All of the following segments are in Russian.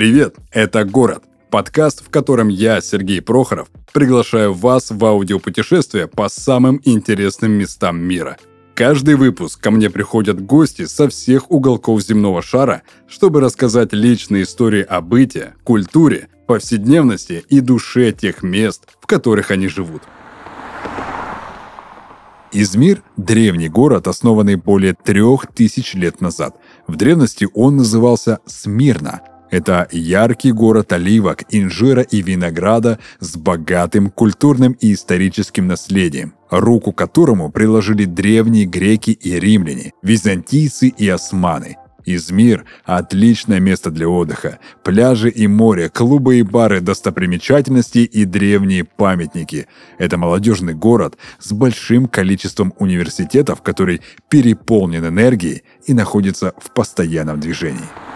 Привет, это «Город» – подкаст, в котором я, Сергей Прохоров, приглашаю вас в аудиопутешествие по самым интересным местам мира. Каждый выпуск ко мне приходят гости со всех уголков земного шара, чтобы рассказать личные истории о быте, культуре, повседневности и душе тех мест, в которых они живут. Измир – древний город, основанный более трех тысяч лет назад. В древности он назывался Смирна – это яркий город оливок, инжира и винограда с богатым культурным и историческим наследием, руку которому приложили древние греки и римляне, византийцы и османы. Измир – отличное место для отдыха. Пляжи и море, клубы и бары, достопримечательности и древние памятники. Это молодежный город с большим количеством университетов, который переполнен энергией и находится в постоянном движении.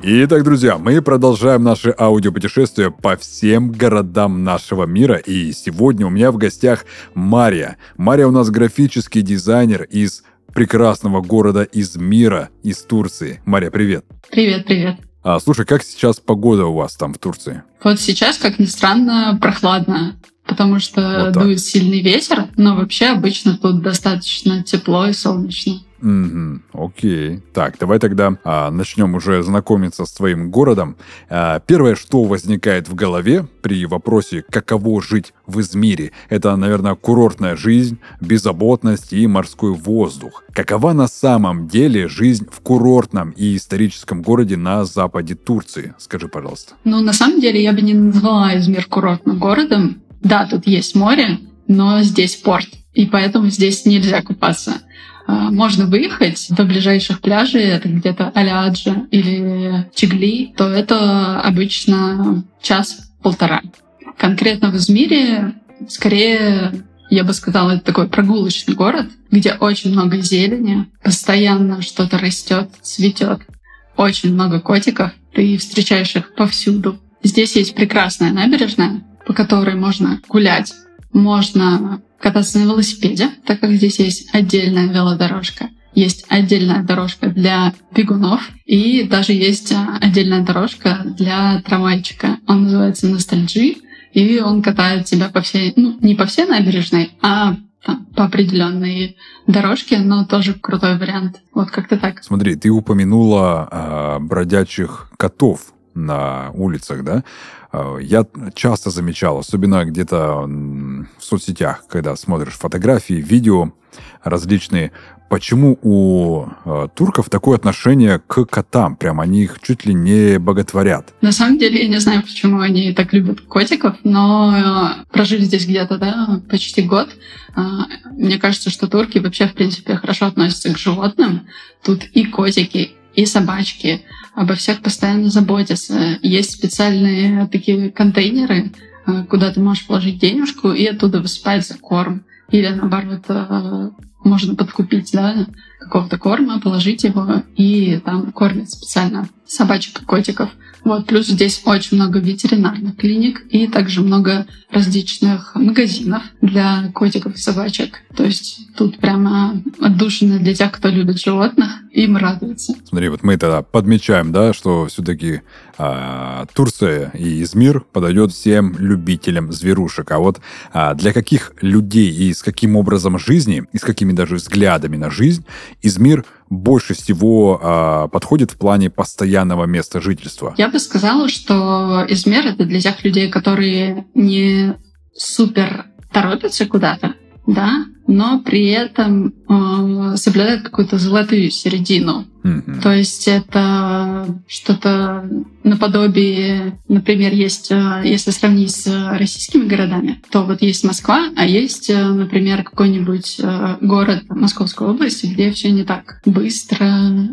Итак, друзья, мы продолжаем наше аудиопутешествие по всем городам нашего мира. И сегодня у меня в гостях Мария. Мария у нас графический дизайнер из прекрасного города Измира, из Турции. Мария, привет. Привет, привет. А, слушай, как сейчас погода у вас там в Турции? Вот сейчас, как ни странно, прохладно, потому что вот дует сильный ветер, но вообще обычно тут достаточно тепло и солнечно. Угу, окей. Так, давай тогда а, начнем уже знакомиться с твоим городом. А, первое, что возникает в голове при вопросе, каково жить в Измире, это, наверное, курортная жизнь, беззаботность и морской воздух. Какова на самом деле жизнь в курортном и историческом городе на западе Турции? Скажи, пожалуйста. Ну, на самом деле, я бы не назвала Измир курортным городом. Да, тут есть море, но здесь порт, и поэтому здесь нельзя купаться. А, можно выехать до ближайших пляжей, это где-то Аляджа или Чигли, то это обычно час-полтора. Конкретно в Измире скорее я бы сказала, это такой прогулочный город, где очень много зелени, постоянно что-то растет, цветет, очень много котиков, ты встречаешь их повсюду. Здесь есть прекрасная набережная, по которой можно гулять, можно кататься на велосипеде, так как здесь есть отдельная велодорожка. Есть отдельная дорожка для бегунов и даже есть а, отдельная дорожка для трамвайчика. Он называется «Ностальджи», и он катает тебя по всей, ну, не по всей набережной, а там, по определенной дорожке, но тоже крутой вариант. Вот как-то так. Смотри, ты упомянула э, бродячих котов на улицах, да? Э, я часто замечал, особенно где-то в соцсетях, когда смотришь фотографии, видео различные, почему у э, турков такое отношение к котам? Прям они их чуть ли не боготворят. На самом деле, я не знаю, почему они так любят котиков, но э, прожили здесь где-то, да, почти год. Э, мне кажется, что турки вообще, в принципе, хорошо относятся к животным. Тут и котики, и собачки обо всех постоянно заботятся. Есть специальные такие контейнеры, э, куда ты можешь положить денежку и оттуда высыпать за корм. Или наоборот, э, можно подкупить да, какого-то корма, положить его и там кормят специально собачек и котиков. Вот, плюс здесь очень много ветеринарных клиник и также много различных магазинов для котиков и собачек. То есть тут прямо отдушина для тех, кто любит животных, им радуется. Смотри, вот мы тогда подмечаем, да, что все-таки а, Турция и Измир подойдет всем любителям зверушек. А вот а, для каких людей и с каким образом жизни, и с какими даже взглядами на жизнь Измир больше всего а, подходит в плане постоянного места жительства? Я бы сказала, что Измир это для тех людей, которые не супер торопятся куда-то, да, но при этом э, соблюдает какую-то золотую середину. Mm-hmm. То есть это что-то наподобие, например, есть, э, если сравнить с российскими городами, то вот есть Москва, а есть, э, например, какой-нибудь э, город Московской области, где все не так быстро,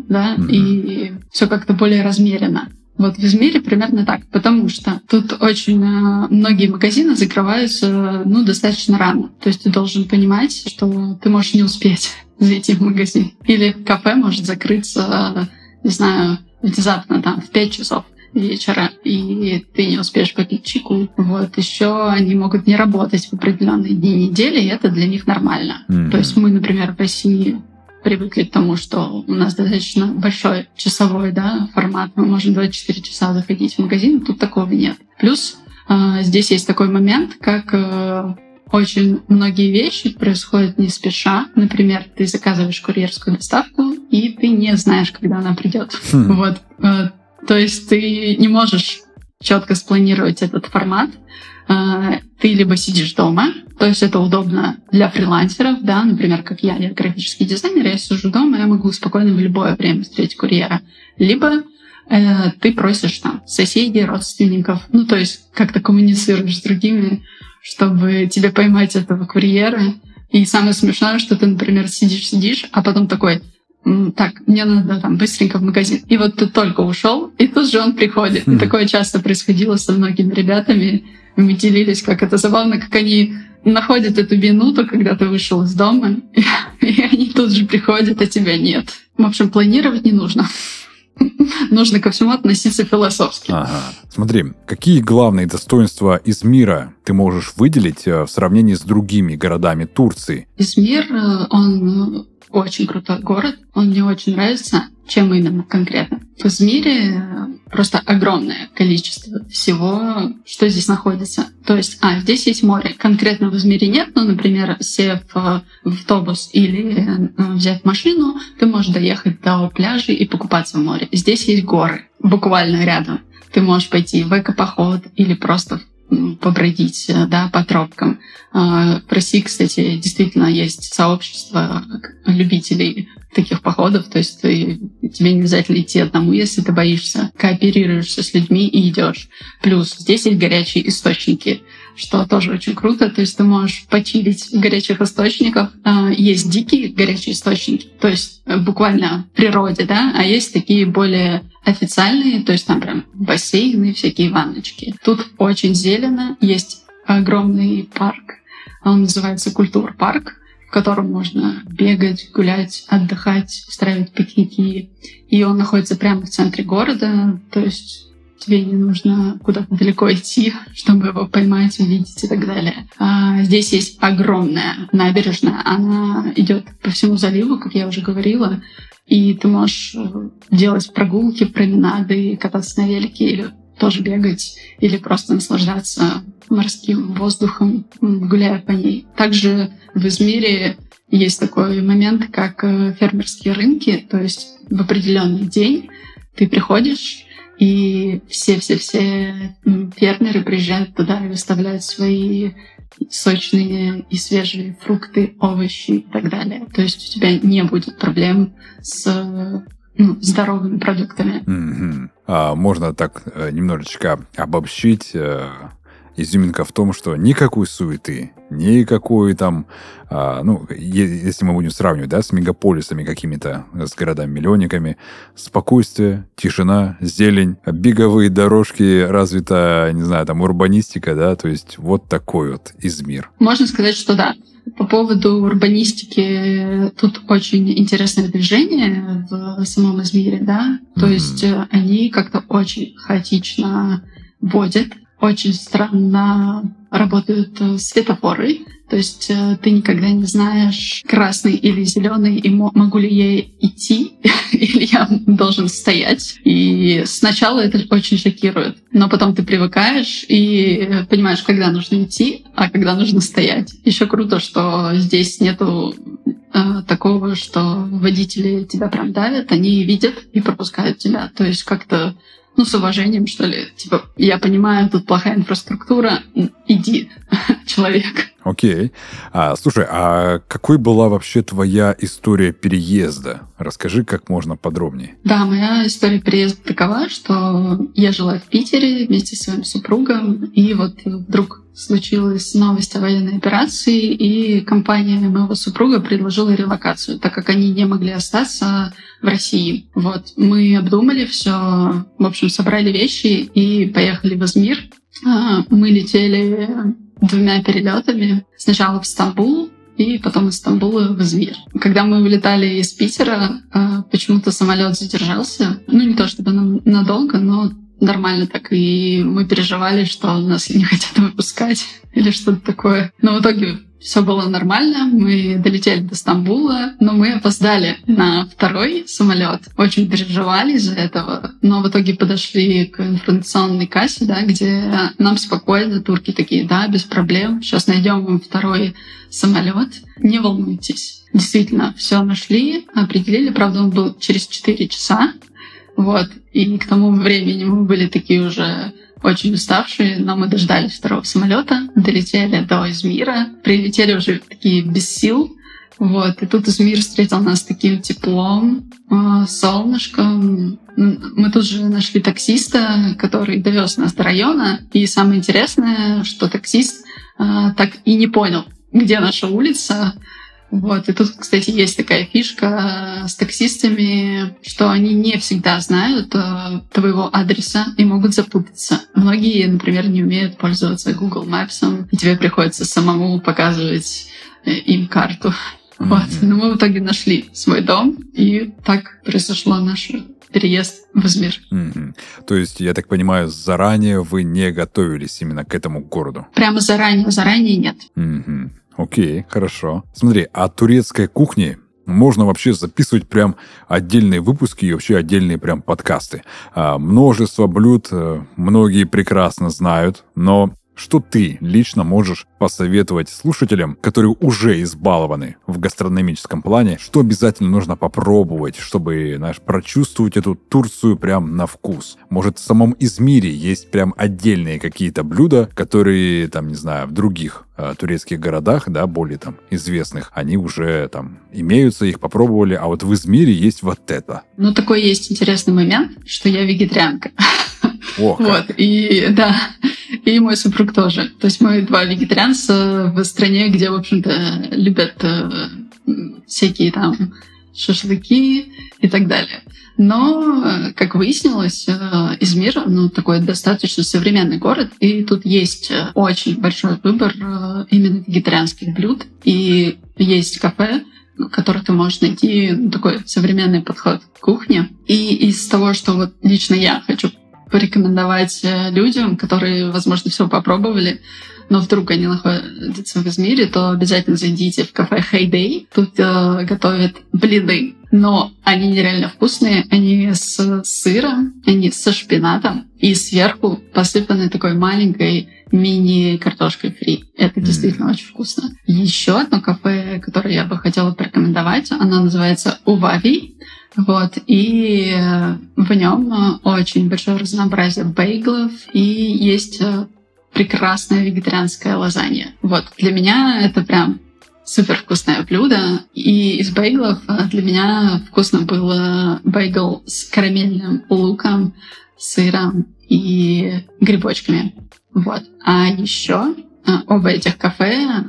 да, mm-hmm. и все как-то более размеренно. Вот в Измире примерно так, потому что тут очень э, многие магазины закрываются ну, достаточно рано. То есть ты должен понимать, что ты можешь не успеть зайти в магазин. Или кафе может закрыться, не знаю, внезапно там в 5 часов вечера, и ты не успеешь попить чайку. Вот. Еще они могут не работать в определенные дни недели, и это для них нормально. Mm-hmm. То есть мы, например, в России привыкли к тому, что у нас достаточно большой часовой да, формат, мы можем 24 часа заходить в магазин, тут такого нет. Плюс э, здесь есть такой момент, как э, очень многие вещи происходят не спеша. Например, ты заказываешь курьерскую доставку, и ты не знаешь, когда она придет. Хм. Вот. Э, то есть ты не можешь четко спланировать этот формат. Э, ты либо сидишь дома, то есть это удобно для фрилансеров, да, например, как я, я графический дизайнер, я сижу дома, я могу спокойно в любое время встретить курьера. Либо э, ты просишь там соседей, родственников, ну, то есть как-то коммуницируешь с другими чтобы тебе поймать этого курьера. И самое смешное, что ты, например, сидишь-сидишь, а потом такой, так, мне надо там быстренько в магазин. И вот ты только ушел, и тут же он приходит. И такое часто происходило со многими ребятами. Мы делились, как это забавно, как они находят эту минуту, когда ты вышел из дома, и они тут же приходят, а тебя нет. В общем, планировать не нужно. нужно ко всему относиться философски. Ага. Смотри, какие главные достоинства Измира ты можешь выделить э, в сравнении с другими городами Турции? Измир, э, он очень крутой город, он мне очень нравится. Чем именно конкретно? В Измире э, просто огромное количество всего, что здесь находится. То есть, а, здесь есть море. Конкретно в Измире нет, но, например, сев в автобус или э, взять машину, ты можешь доехать до пляжа и покупаться в море. Здесь есть горы, буквально рядом. Ты можешь пойти в экопоход или просто побродить э, да, по тропкам. А, в России, кстати, действительно есть сообщество любителей таких походов, то есть ты, тебе не обязательно идти одному, если ты боишься, кооперируешься с людьми и идешь. Плюс здесь есть горячие источники, что тоже очень круто, то есть ты можешь почилить в горячих источниках. А, есть дикие горячие источники, то есть э, буквально в природе, да, а есть такие более официальные, то есть там прям бассейны, всякие ванночки. Тут очень зелено, есть огромный парк, он называется Культур-парк, в котором можно бегать, гулять, отдыхать, устраивать пикники. И он находится прямо в центре города, то есть тебе не нужно куда-то далеко идти, чтобы его поймать, увидеть и так далее. А здесь есть огромная набережная, она идет по всему заливу, как я уже говорила, и ты можешь э, делать прогулки, променады, кататься на велике или тоже бегать, или просто наслаждаться морским воздухом, гуляя по ней. Также в Измире есть такой момент, как э, фермерские рынки, то есть в определенный день ты приходишь, и все-все-все фермеры приезжают туда и выставляют свои сочные и свежие фрукты, овощи и так далее. То есть у тебя не будет проблем с ну, здоровыми продуктами. Mm-hmm. А, можно так э, немножечко обобщить э, изюминка в том, что никакой суеты, никакой там, а, ну, если мы будем сравнивать, да, с мегаполисами какими-то, с городами-миллионниками, спокойствие, тишина, зелень, беговые дорожки, развита, не знаю, там, урбанистика, да, то есть вот такой вот Измир. Можно сказать, что да. По поводу урбанистики, тут очень интересное движение в самом Измире, да, то mm-hmm. есть э, они как-то очень хаотично вводят очень странно работают э, светофоры. То есть э, ты никогда не знаешь, красный или зеленый, и могу ли я идти, или я должен стоять. И сначала это очень шокирует. Но потом ты привыкаешь и понимаешь, когда нужно идти, а когда нужно стоять. Еще круто, что здесь нету э, такого, что водители тебя прям давят, они видят и пропускают тебя. То есть как-то ну, с уважением, что ли. Типа, я понимаю, тут плохая инфраструктура, иди, человек. Окей. А, слушай, а какой была вообще твоя история переезда? Расскажи как можно подробнее. Да, моя история переезда такова, что я жила в Питере вместе с своим супругом, и вот вдруг случилась новость о военной операции, и компания моего супруга предложила релокацию, так как они не могли остаться в России. Вот, мы обдумали все, в общем, собрали вещи и поехали в Измир. А, мы летели двумя перелетами. Сначала в Стамбул, и потом из Стамбула в Измир. Когда мы улетали из Питера, а, почему-то самолет задержался. Ну, не то чтобы надолго, но нормально так. И мы переживали, что нас не хотят выпускать или что-то такое. Но в итоге все было нормально, мы долетели до Стамбула, но мы опоздали на второй самолет. Очень переживали из-за этого, но в итоге подошли к информационной кассе, да, где нам спокойно турки такие, да, без проблем, сейчас найдем вам второй самолет, не волнуйтесь. Действительно, все нашли, определили, правда, он был через 4 часа, вот, и к тому времени мы были такие уже очень уставшие, но мы дождались второго самолета, долетели до Измира, прилетели уже такие без сил, вот, и тут Измир встретил нас таким теплом, а, солнышком. Мы тут же нашли таксиста, который довез нас до района. И самое интересное, что таксист а, так и не понял, где наша улица. Вот. И тут, кстати, есть такая фишка с таксистами, что они не всегда знают э, твоего адреса и могут запутаться. Многие, например, не умеют пользоваться Google Maps, и тебе приходится самому показывать э, им карту. Mm-hmm. Вот. Но мы в итоге нашли свой дом, и так произошло наше переезд в Измир. Mm-hmm. То есть, я так понимаю, заранее вы не готовились именно к этому городу? Прямо заранее, заранее нет. Mm-hmm. Окей, хорошо. Смотри, о турецкой кухне можно вообще записывать прям отдельные выпуски и вообще отдельные прям подкасты. А, множество блюд э, многие прекрасно знают, но что ты лично можешь посоветовать слушателям, которые уже избалованы в гастрономическом плане, что обязательно нужно попробовать, чтобы, знаешь, прочувствовать эту Турцию прям на вкус? Может, в самом Измире есть прям отдельные какие-то блюда, которые, там, не знаю, в других э, турецких городах, да, более там известных, они уже там имеются, их попробовали, а вот в Измире есть вот это. Ну, такой есть интересный момент, что я вегетарианка. О, вот, и да, и мой супруг тоже. То есть мы два вегетарианца в стране, где, в общем-то, любят э, всякие там шашлыки и так далее. Но, э, как выяснилось, э, Измир ну, такой достаточно современный город, и тут есть очень большой выбор именно вегетарианских блюд. И есть кафе, в которых ты можешь найти такой современный подход к кухне. И из того, что вот лично я хочу порекомендовать э, людям, которые, возможно, все попробовали, но вдруг они находятся в Измире, то обязательно зайдите в кафе Heyday. Тут э, готовят блины, но они нереально вкусные. Они с сыром, они со шпинатом и сверху посыпаны такой маленькой мини-картошкой фри. Это действительно mm. очень вкусно. Еще одно кафе, которое я бы хотела порекомендовать, оно называется Увави. Вот, и э, в нем э, очень большое разнообразие бейглов, и есть э, прекрасная вегетарианская лазанья. Вот, для меня это прям супер вкусное блюдо. И из бейглов для меня вкусно было бейгл с карамельным луком, сыром и грибочками. Вот. А еще оба этих кафе,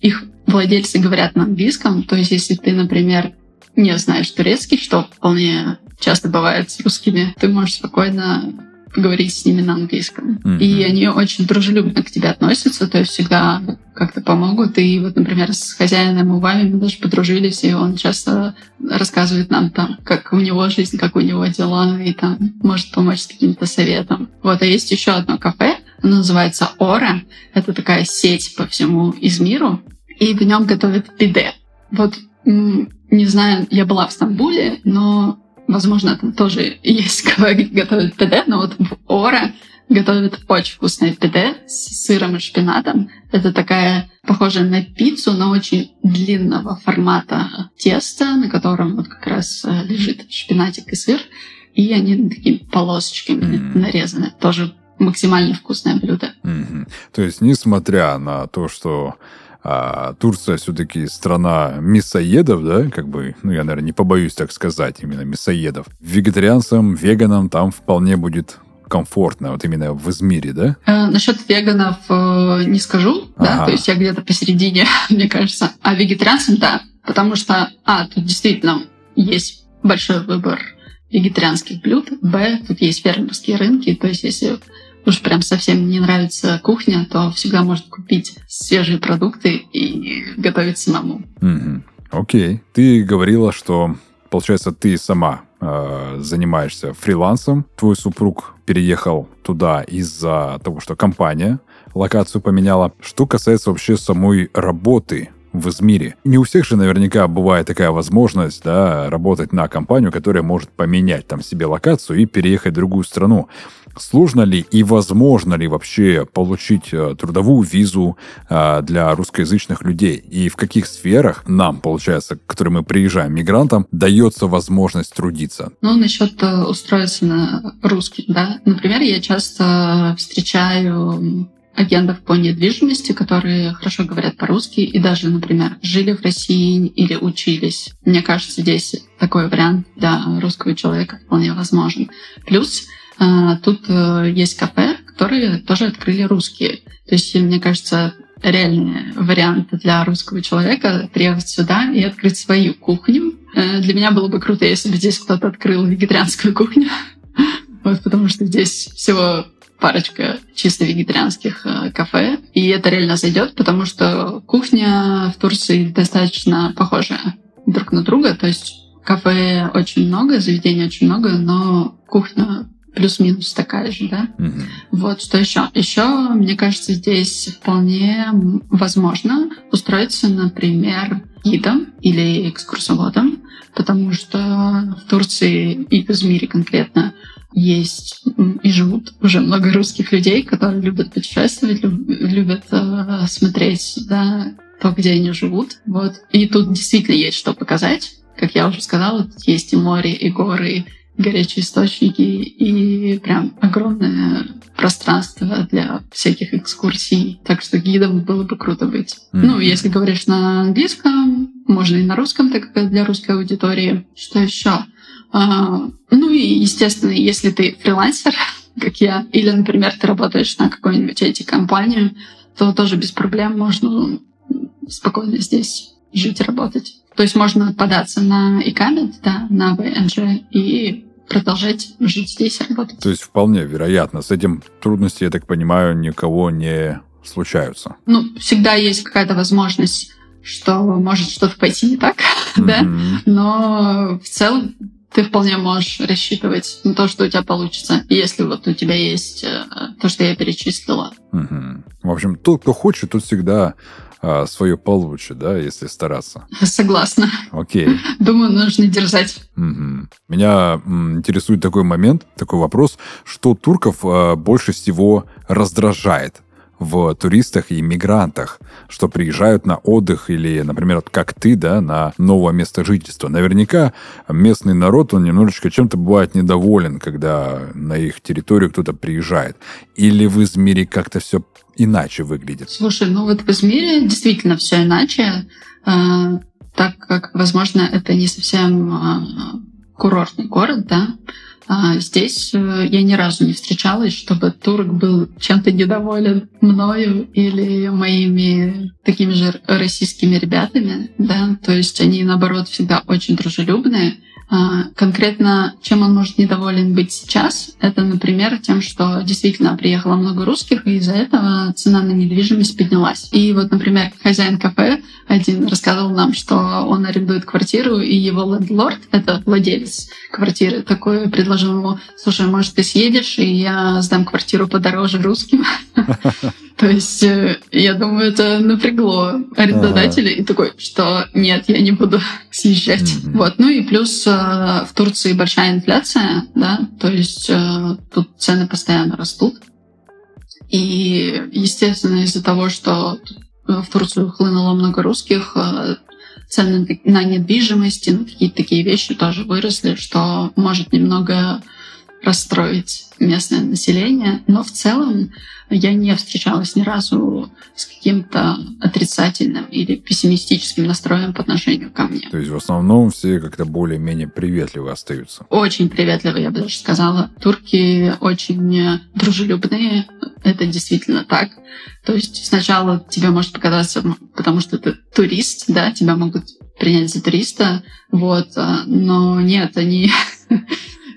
их владельцы говорят на английском. То есть, если ты, например, не знаешь турецкий, что вполне часто бывает с русскими, ты можешь спокойно поговорить с ними на английском. Mm-hmm. И они очень дружелюбно к тебе относятся, то есть всегда как-то помогут. И вот, например, с хозяином у вами мы даже подружились, и он часто рассказывает нам там, как у него жизнь, как у него дела, и там может помочь с каким-то советом. Вот, а есть еще одно кафе, оно называется Ора. Это такая сеть по всему Измиру, и в нем готовят пиде. Вот не знаю, я была в Стамбуле, но, возможно, там тоже есть кого готовят пиде, но вот в Ора готовят очень вкусное пиде с сыром и шпинатом. Это такая похожая на пиццу, но очень длинного формата теста, на котором вот как раз э, лежит шпинатик и сыр, и они такими полосочками mm-hmm. нарезаны. Тоже максимально вкусное блюдо. Mm-hmm. То есть, несмотря на то, что а Турция все-таки страна мясоедов, да, как бы, ну, я, наверное, не побоюсь так сказать, именно мясоедов. Вегетарианцам, веганам там вполне будет комфортно, вот именно в Измире, да? Э, насчет веганов э, не скажу, ага. да, то есть я где-то посередине, мне кажется. А вегетарианцам, да, потому что, а, тут действительно есть большой выбор вегетарианских блюд, б, тут есть фермерские рынки, то есть если уж прям совсем не нравится кухня, то всегда может купить свежие продукты и готовить самому. Угу. Окей. Ты говорила, что, получается, ты сама э, занимаешься фрилансом, твой супруг переехал туда из-за того, что компания локацию поменяла. Что касается вообще самой работы в Измире. Не у всех же наверняка бывает такая возможность да, работать на компанию, которая может поменять там себе локацию и переехать в другую страну. Сложно ли и возможно ли вообще получить э, трудовую визу э, для русскоязычных людей? И в каких сферах нам, получается, к которым мы приезжаем мигрантам, дается возможность трудиться? Ну, насчет э, устроиться на русский, да. Например, я часто встречаю агентов по недвижимости, которые хорошо говорят по-русски и даже, например, жили в России или учились. Мне кажется, здесь такой вариант для русского человека вполне возможен. Плюс тут э, есть кафе, которые тоже открыли русские. То есть, мне кажется, реальный вариант для русского человека приехать сюда и открыть свою кухню. Э, для меня было бы круто, если бы здесь кто-то открыл вегетарианскую кухню. Вот, потому что здесь всего парочка чисто вегетарианских э, кафе, и это реально зайдет, потому что кухня в Турции достаточно похожа друг на друга, то есть кафе очень много, заведений очень много, но кухня плюс-минус такая же, да? Mm-hmm. Вот, что еще? Еще, мне кажется, здесь вполне возможно устроиться, например, гидом или экскурсоводом, потому что в Турции и в Измире конкретно есть и живут уже много русских людей, которые любят путешествовать, любят э, смотреть, да, то, где они живут. Вот. И тут действительно есть что показать. Как я уже сказала, тут есть и море, и горы, горячие источники, и прям огромное пространство для всяких экскурсий. Так что гидом было бы круто быть. Mm-hmm. Ну, если говоришь на английском, можно и на русском, так как для русской аудитории. Что еще? А, ну и, естественно, если ты фрилансер, как я, или, например, ты работаешь на какой-нибудь IT-компанию, то тоже без проблем можно спокойно здесь жить и работать. То есть можно податься на ИКАМИТ, да, на ВНЖ и продолжать жить здесь работать. То есть вполне вероятно. С этим трудности, я так понимаю, никого не случаются. Ну, всегда есть какая-то возможность, что может что-то пойти не так, mm-hmm. да, но в целом ты вполне можешь рассчитывать на то, что у тебя получится, если вот у тебя есть э, то, что я перечислила. Угу. В общем, тот, кто хочет, тот всегда а, свое получит, да, если стараться. Согласна. Окей. Думаю, нужно держать. Угу. Меня интересует такой момент, такой вопрос, что турков а, больше всего раздражает в туристах и мигрантах, что приезжают на отдых или, например, как ты, да, на новое место жительства. Наверняка местный народ, он немножечко чем-то бывает недоволен, когда на их территорию кто-то приезжает. Или в Измире как-то все иначе выглядит? Слушай, ну вот в Измире действительно все иначе, э, так как, возможно, это не совсем э, курортный город, да, здесь э, я ни разу не встречалась, чтобы турк был чем-то недоволен мною или моими такими же российскими ребятами, да, то есть они, наоборот, всегда очень дружелюбные, а, конкретно, чем он может недоволен быть сейчас, это, например, тем, что действительно приехало много русских, и из-за этого цена на недвижимость поднялась. И вот, например, хозяин кафе один рассказывал нам, что он арендует квартиру, и его лендлорд, это владелец квартиры, такой предложил ему, слушай, может, ты съедешь, и я сдам квартиру подороже русским. То есть, э, я думаю, это напрягло арендодателя и такой, что нет, я не буду съезжать. Вот. Ну и плюс э, в Турции большая инфляция, да, то есть э, тут цены постоянно растут. И, естественно, из-за того, что в Турцию хлынуло много русских, цены на недвижимость и на какие-то такие вещи тоже выросли, что может немного расстроить местное население. Но в целом я не встречалась ни разу с каким-то отрицательным или пессимистическим настроем по отношению ко мне. То есть в основном все как-то более-менее приветливы остаются? Очень приветливы, я бы даже сказала. Турки очень дружелюбные, это действительно так. То есть сначала тебе может показаться, потому что ты турист, да, тебя могут принять за туриста, вот, а, но нет, они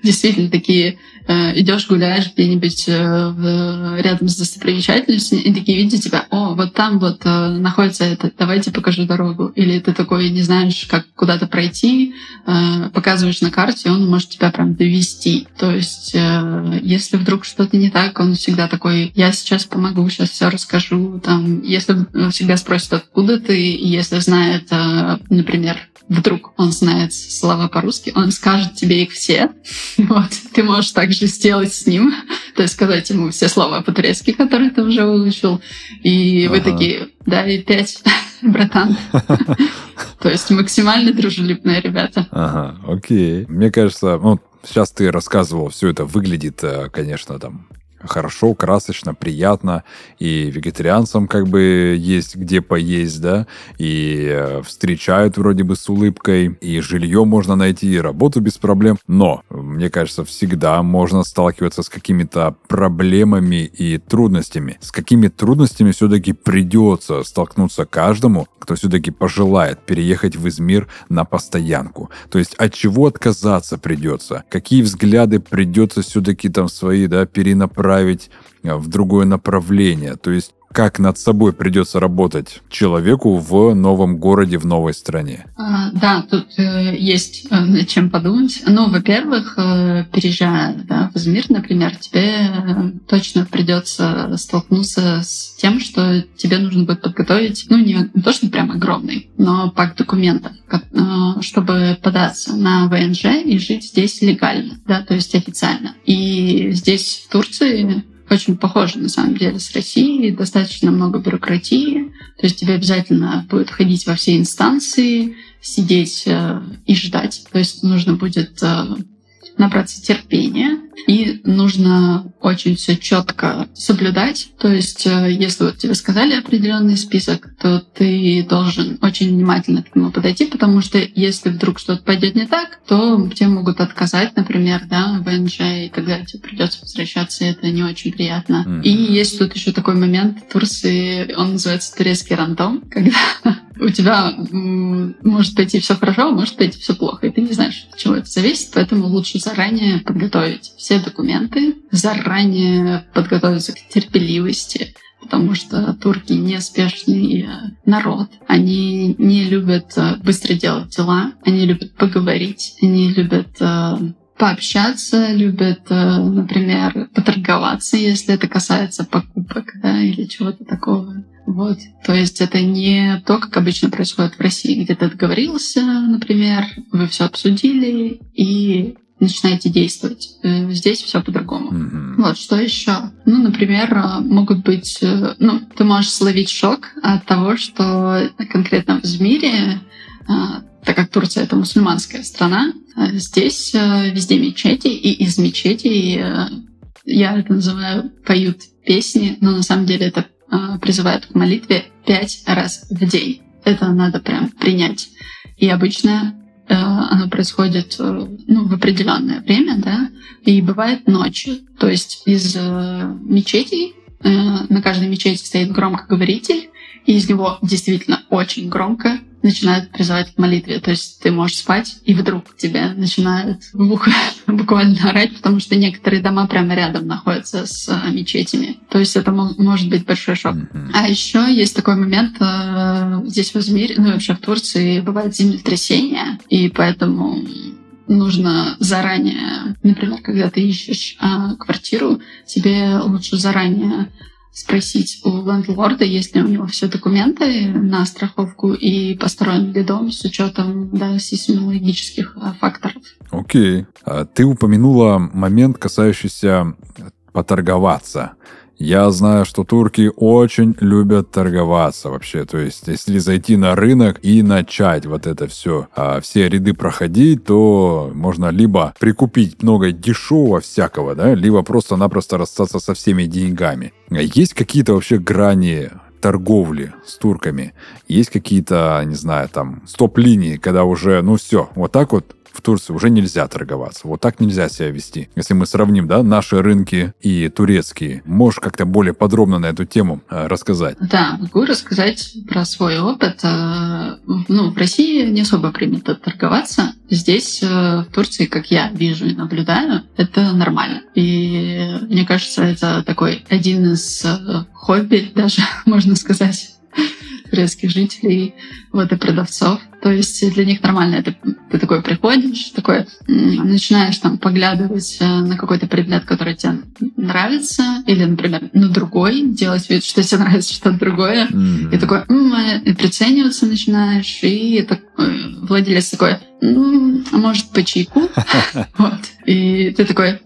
действительно такие идешь, гуляешь где-нибудь э, рядом с достопримечательностью, и такие видят тебя, о, вот там вот э, находится это, давайте покажу дорогу. Или ты такой не знаешь, как куда-то пройти, э, показываешь на карте, он может тебя прям довести. То есть, э, если вдруг что-то не так, он всегда такой, я сейчас помогу, сейчас все расскажу. Там, если всегда спросит, откуда ты, если знает, э, например, вдруг он знает слова по-русски, он скажет тебе их все. Вот. Ты можешь также сделать с ним, то есть сказать ему все слова по-турецки, которые ты уже выучил. И ага. вы такие, да, и пять, братан. То есть максимально дружелюбные ребята. Ага, окей. Мне кажется, ну, сейчас ты рассказывал, все это выглядит, э, конечно, там хорошо, красочно, приятно, и вегетарианцам как бы есть где поесть, да, и э, встречают вроде бы с улыбкой, и жилье можно найти, и работу без проблем, но, мне кажется, всегда можно сталкиваться с какими-то проблемами и трудностями. С какими трудностями все-таки придется столкнуться каждому, кто все-таки пожелает переехать в Измир на постоянку. То есть от чего отказаться придется, какие взгляды придется все-таки там свои, да, перенаправить направить э, в другое направление. То есть как над собой придется работать человеку в новом городе, в новой стране? А, да, тут э, есть э, над чем подумать. Ну, во-первых, э, переезжая да, в Измир, например, тебе точно придется столкнуться с тем, что тебе нужно будет подготовить, ну, не, не то, что прям огромный, но пак документов, чтобы податься на ВНЖ и жить здесь легально, да, то есть официально. И здесь, в Турции, очень похоже на самом деле с Россией, достаточно много бюрократии, то есть тебе обязательно будет ходить во все инстанции, сидеть э, и ждать, то есть нужно будет э, набраться терпения, и нужно очень все четко соблюдать. То есть, э, если вот тебе сказали определенный список, то ты должен очень внимательно к нему подойти, потому что если вдруг что-то пойдет не так, то тебе могут отказать, например, да, ВНЖ, и тогда тебе придется возвращаться, и это не очень приятно. Mm-hmm. И есть тут еще такой момент Турции, он называется турецкий рандом, когда у тебя может пойти все хорошо, а может пойти все плохо, и ты не знаешь, от чего это зависит, поэтому лучше заранее подготовить все документы, заранее подготовиться к терпеливости, потому что турки неспешный народ. Они не любят э, быстро делать дела, они любят поговорить, они любят э, пообщаться, любят, э, например, поторговаться, если это касается покупок да, или чего-то такого. Вот. То есть это не то, как обычно происходит в России, где ты договорился, например, вы все обсудили и начинаете действовать. Э, здесь все по-другому. Mm-hmm. Вот, что еще? Ну, например, э, могут быть... Э, ну, ты можешь словить шок от того, что конкретно в Измире, так как Турция — это мусульманская страна, здесь везде мечети, и из мечетей, я это называю, поют песни, но на самом деле это призывают к молитве пять раз в день. Это надо прям принять. И обычно оно происходит э, ну, в определенное время, да, и бывает ночью. То есть из э, мечетей на каждой мечети стоит громкоговоритель, и из него действительно очень громко начинают призывать к молитве. То есть ты можешь спать, и вдруг тебя начинают буквально орать, потому что некоторые дома прямо рядом находятся с э, мечетями. То есть это может быть большой шок. Mm-hmm. А еще есть такой момент э, здесь в Измире, ну и вообще в Турции бывают землетрясения, и поэтому нужно заранее, например, когда ты ищешь а, квартиру, тебе лучше заранее спросить у лендлорда, есть ли у него все документы на страховку и построен ли дом с учетом да, сейсмологических а, факторов. Окей. Okay. Ты упомянула момент, касающийся поторговаться. Я знаю, что турки очень любят торговаться вообще. То есть, если зайти на рынок и начать вот это все, а все ряды проходить, то можно либо прикупить много дешевого всякого, да, либо просто-напросто расстаться со всеми деньгами. Есть какие-то вообще грани торговли с турками? Есть какие-то, не знаю, там, стоп-линии, когда уже, ну все, вот так вот в Турции уже нельзя торговаться. Вот так нельзя себя вести. Если мы сравним, да, наши рынки и турецкие, можешь как-то более подробно на эту тему э, рассказать? Да, могу рассказать про свой опыт. Э, ну, в России не особо принято торговаться. Здесь, э, в Турции, как я вижу и наблюдаю, это нормально. И мне кажется, это такой один из хобби, даже можно сказать, турецких жителей, вот и продавцов. То есть для них нормально. Это ты такой приходишь, такой начинаешь там поглядывать э, на какой-то предмет, который тебе нравится, или, например, на другой, делать вид, что тебе нравится что-то другое, mm-hmm. и такой м-м", и прицениваться начинаешь, и так, владелец такой, ну, может, по чайку? Вот. И ты такой,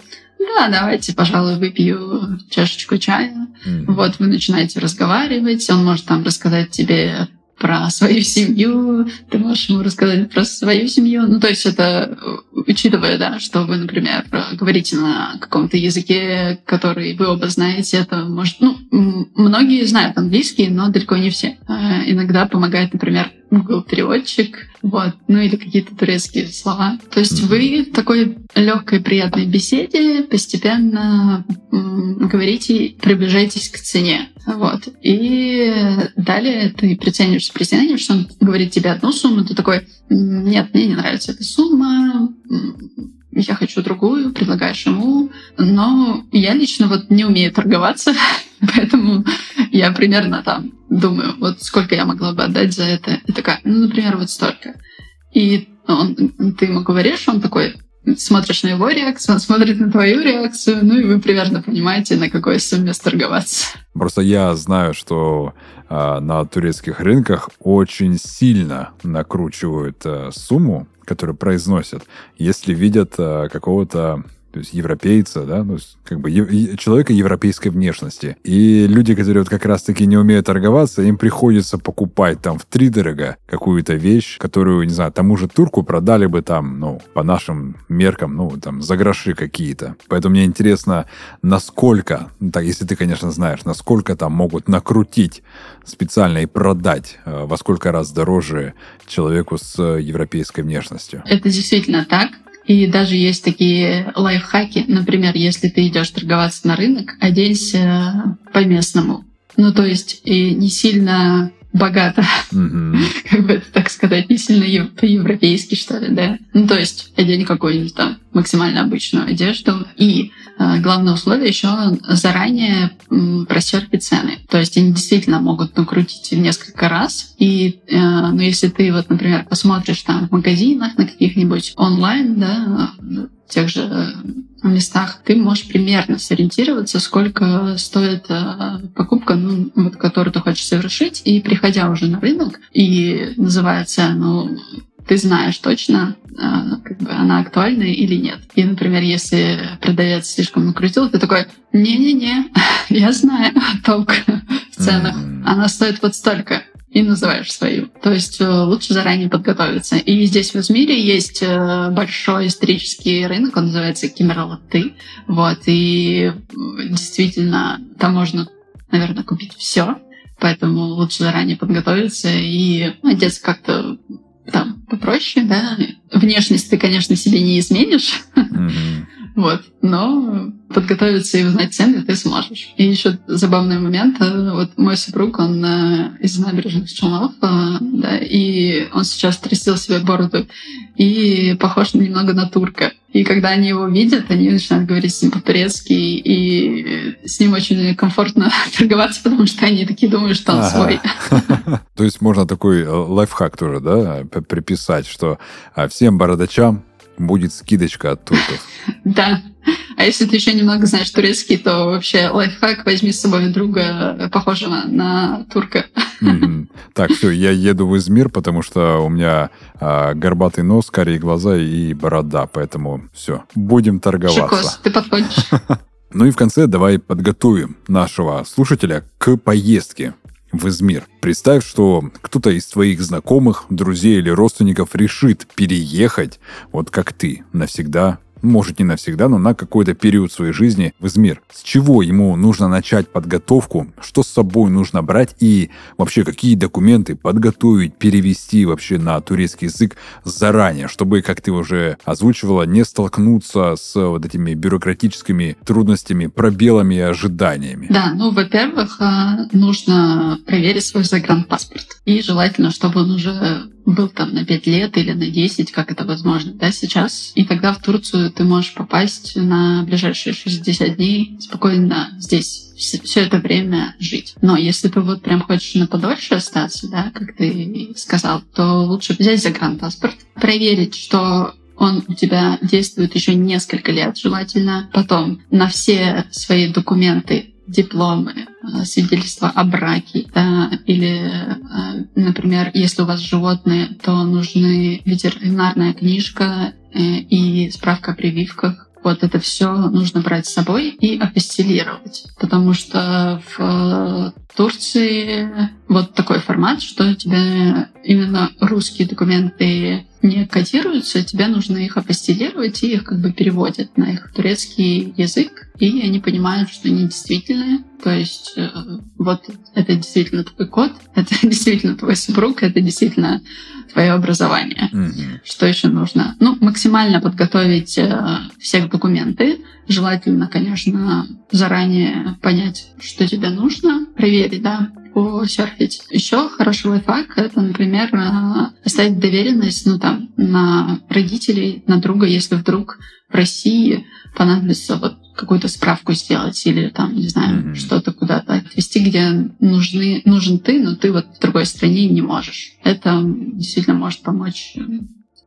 да, давайте, пожалуй, выпью чашечку чая. Mm-hmm. Вот вы начинаете разговаривать, он может там рассказать тебе про свою семью, ты можешь ему рассказать про свою семью. Ну, то есть это учитывая, да, что вы, например, говорите на каком-то языке, который вы оба знаете, это может... Ну, многие знают английский, но далеко не все. А иногда помогает, например, Google переводчик, вот, ну или какие-то турецкие слова. То есть вы в такой легкой, приятной беседе постепенно говорите, приближаетесь к цене. Вот. И далее ты прицениваешь, прицениваешь, он говорит тебе одну сумму, ты такой, нет, мне не нравится эта сумма, я хочу другую, предлагаешь ему. Но я лично вот не умею торговаться, поэтому я примерно там думаю, вот сколько я могла бы отдать за это. И такая, ну, например, вот столько. И он, ты ему говоришь, он такой, смотришь на его реакцию, он смотрит на твою реакцию, ну и вы примерно понимаете, на какой сумме сторговаться. Просто я знаю, что э, на турецких рынках очень сильно накручивают э, сумму, которую произносят, если видят э, какого-то то есть европейца, да, ну, как бы е- человека европейской внешности. И люди, которые вот как раз-таки не умеют торговаться, им приходится покупать там в три дорога какую-то вещь, которую, не знаю, тому же турку продали бы там, ну, по нашим меркам, ну, там, за гроши какие-то. Поэтому мне интересно, насколько, ну, так, если ты, конечно, знаешь, насколько там могут накрутить специально и продать э, во сколько раз дороже человеку с европейской внешностью. Это действительно так. И даже есть такие лайфхаки. Например, если ты идешь торговаться на рынок, оденься по-местному. Ну, то есть и не сильно богато, mm-hmm. как бы это так сказать, не сильно по-европейски, что ли, да. Ну, то есть одень какую-нибудь там максимально обычную одежду. И э, главное условие еще заранее э, просерпить цены. То есть они действительно могут накрутить в несколько раз. И э, ну, если ты вот, например, посмотришь там в магазинах на каких-нибудь онлайн, да, тех же э, местах, ты можешь примерно сориентироваться, сколько стоит э, покупка, ну, вот, которую ты хочешь совершить, и приходя уже на рынок и называя цену, ты знаешь точно, э, как бы она актуальна или нет. И, например, если продавец слишком накрутил, ты такой, не-не-не, я знаю толк в ценах, она стоит вот столько и называешь свою. То есть э, лучше заранее подготовиться. И здесь в Измире есть э, большой исторический рынок, он называется Кимерлаты. Вот, и действительно там можно, наверное, купить все. Поэтому лучше заранее подготовиться и ну, одеться как-то там попроще, да. Внешность ты, конечно, себе не изменишь. Mm-hmm. Вот. Но подготовиться и узнать цены ты сможешь. И еще забавный момент. Э, вот мой супруг, он э, из набережных Челнов, э, да, и он сейчас трясил себе бороду и похож немного на турка. И когда они его видят, они начинают говорить с ним по-турецки, и с ним очень комфортно торговаться, потому что они такие думают, что он ага. свой. То есть можно такой лайфхак тоже, да, приписать, что а, всем бородачам будет скидочка от турков. Да. А если ты еще немного знаешь турецкий, то вообще лайфхак возьми с собой друга, похожего на турка. Так, все, я еду в Измир, потому что у меня а, горбатый нос, карие глаза и борода, поэтому все, будем торговаться. Шикос, ты подходишь. Ну и в конце давай подготовим нашего слушателя к поездке в Измир. Представь, что кто-то из твоих знакомых, друзей или родственников решит переехать, вот как ты, навсегда может не навсегда, но на какой-то период своей жизни в Измир. С чего ему нужно начать подготовку, что с собой нужно брать и вообще какие документы подготовить, перевести вообще на турецкий язык заранее, чтобы, как ты уже озвучивала, не столкнуться с вот этими бюрократическими трудностями, пробелами и ожиданиями. Да, ну, во-первых, а, нужно проверить свой загранпаспорт. И желательно, чтобы он уже был там на 5 лет или на 10, как это возможно, да, сейчас. И тогда в Турцию ты можешь попасть на ближайшие 60 дней спокойно здесь все это время жить. Но если ты вот прям хочешь на подольше остаться, да, как ты сказал, то лучше взять загранпаспорт, проверить, что он у тебя действует еще несколько лет, желательно. Потом на все свои документы дипломы, э, свидетельства о браке, да, или, э, например, если у вас животные, то нужны ветеринарная книжка э, и справка о прививках. Вот это все нужно брать с собой и апостелировать, потому что в Турции вот такой формат, что тебе именно русские документы не кодируются, тебе нужно их апостелировать, и их как бы переводят на их турецкий язык, и они понимают, что они действительные. То есть э, вот это действительно твой код, это действительно твой супруг, это действительно твое образование. Mm-hmm. Что еще нужно? Ну, максимально подготовить э, все документы. Желательно, конечно, заранее понять, что тебе нужно, проверить, да, посерфить. Еще хороший лайфхак — это, например, э, оставить доверенность ну, там, на родителей, на друга, если вдруг в России понадобится вот какую-то справку сделать или там, не знаю, mm-hmm. что-то куда-то отвезти, где нужны, нужен ты, но ты вот в другой стране не можешь. Это действительно может помочь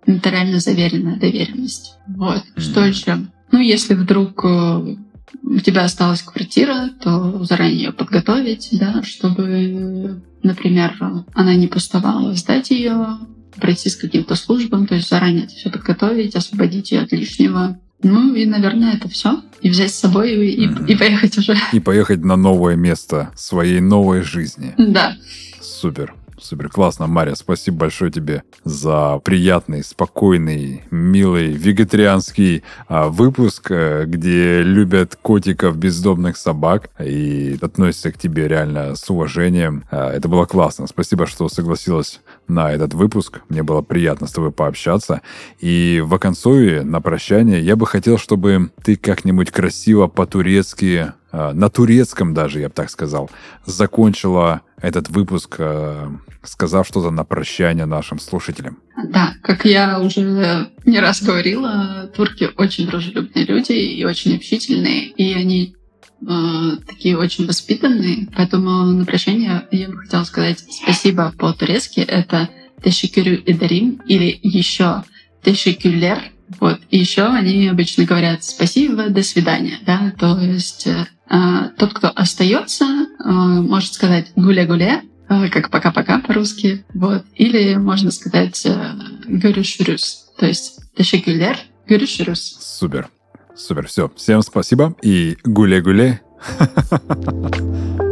нотариально заверенная доверенность. Вот. Mm-hmm. Что еще? Ну, если вдруг э, у тебя осталась квартира, то заранее ее подготовить, да, чтобы, например, она не пустовала, сдать ее, пройти с каким-то службам, то есть заранее это все подготовить, освободить ее от лишнего. Ну и, наверное, это все. И взять с собой и, mm-hmm. и поехать уже. И поехать на новое место своей новой жизни. Да. Супер. Супер классно, Мария. Спасибо большое тебе за приятный, спокойный, милый, вегетарианский а, выпуск, э, где любят котиков, бездомных собак и относятся к тебе реально с уважением. А, это было классно. Спасибо, что согласилась на этот выпуск. Мне было приятно с тобой пообщаться. И в оконцове, на прощание, я бы хотел, чтобы ты как-нибудь красиво по-турецки Э, на турецком даже, я бы так сказал, закончила этот выпуск, э, сказав что-то на прощание нашим слушателям. Да, как я уже не раз говорила, турки очень дружелюбные люди и очень общительные, и они э, такие очень воспитанные. Поэтому на прощание я бы хотела сказать спасибо по-турецки. Это «Тешикюрю идарим» или еще «Тешикюлер». Вот. И еще они обычно говорят «спасибо, до свидания». Да? То есть а, тот, кто остается, а, может сказать гуля-гуля, а, как пока-пока по-русски, вот. Или можно сказать görüşürüz, то есть teşekkürler, görüşürüz. Супер, супер, все. Всем спасибо и гуля-гуля.